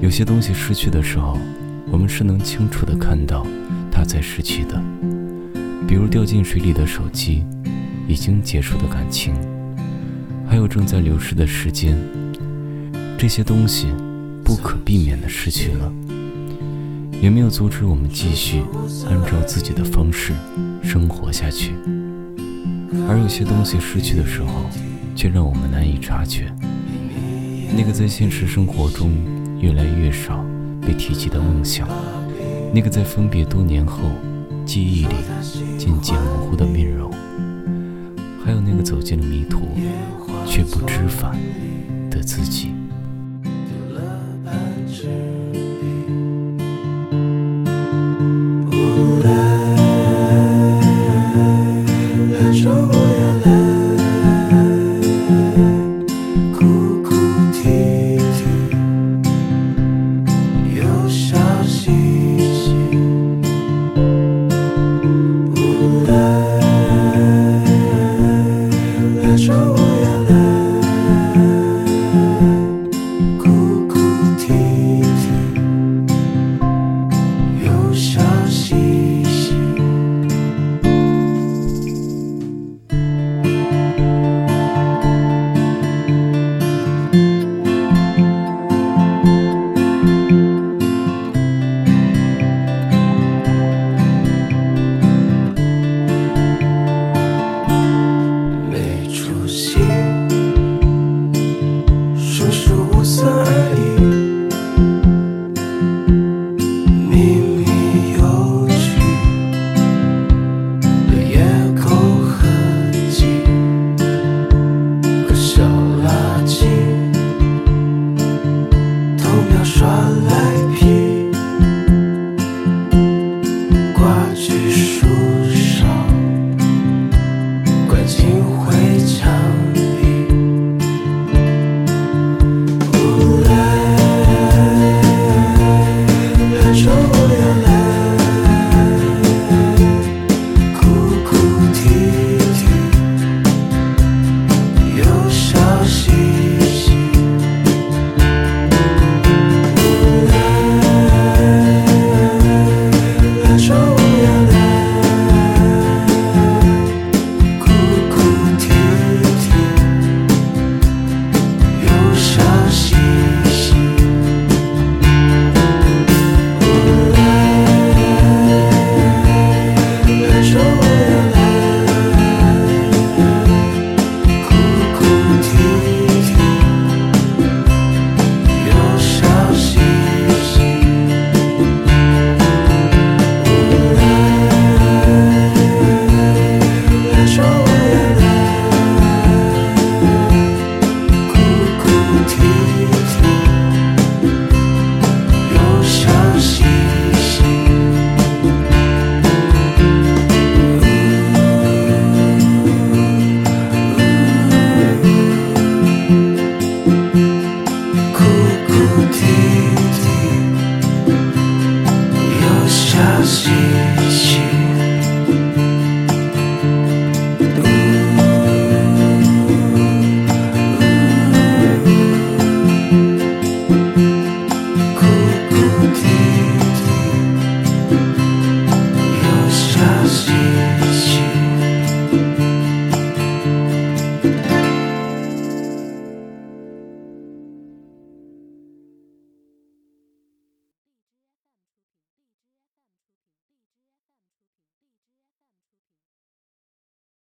有些东西失去的时候，我们是能清楚的看到它在失去的，比如掉进水里的手机，已经结束的感情，还有正在流逝的时间。这些东西不可避免的失去了，也没有阻止我们继续按照自己的方式生活下去。而有些东西失去的时候，却让我们难以察觉。那个在现实生活中越来越少被提及的梦想，那个在分别多年后记忆里渐渐模糊的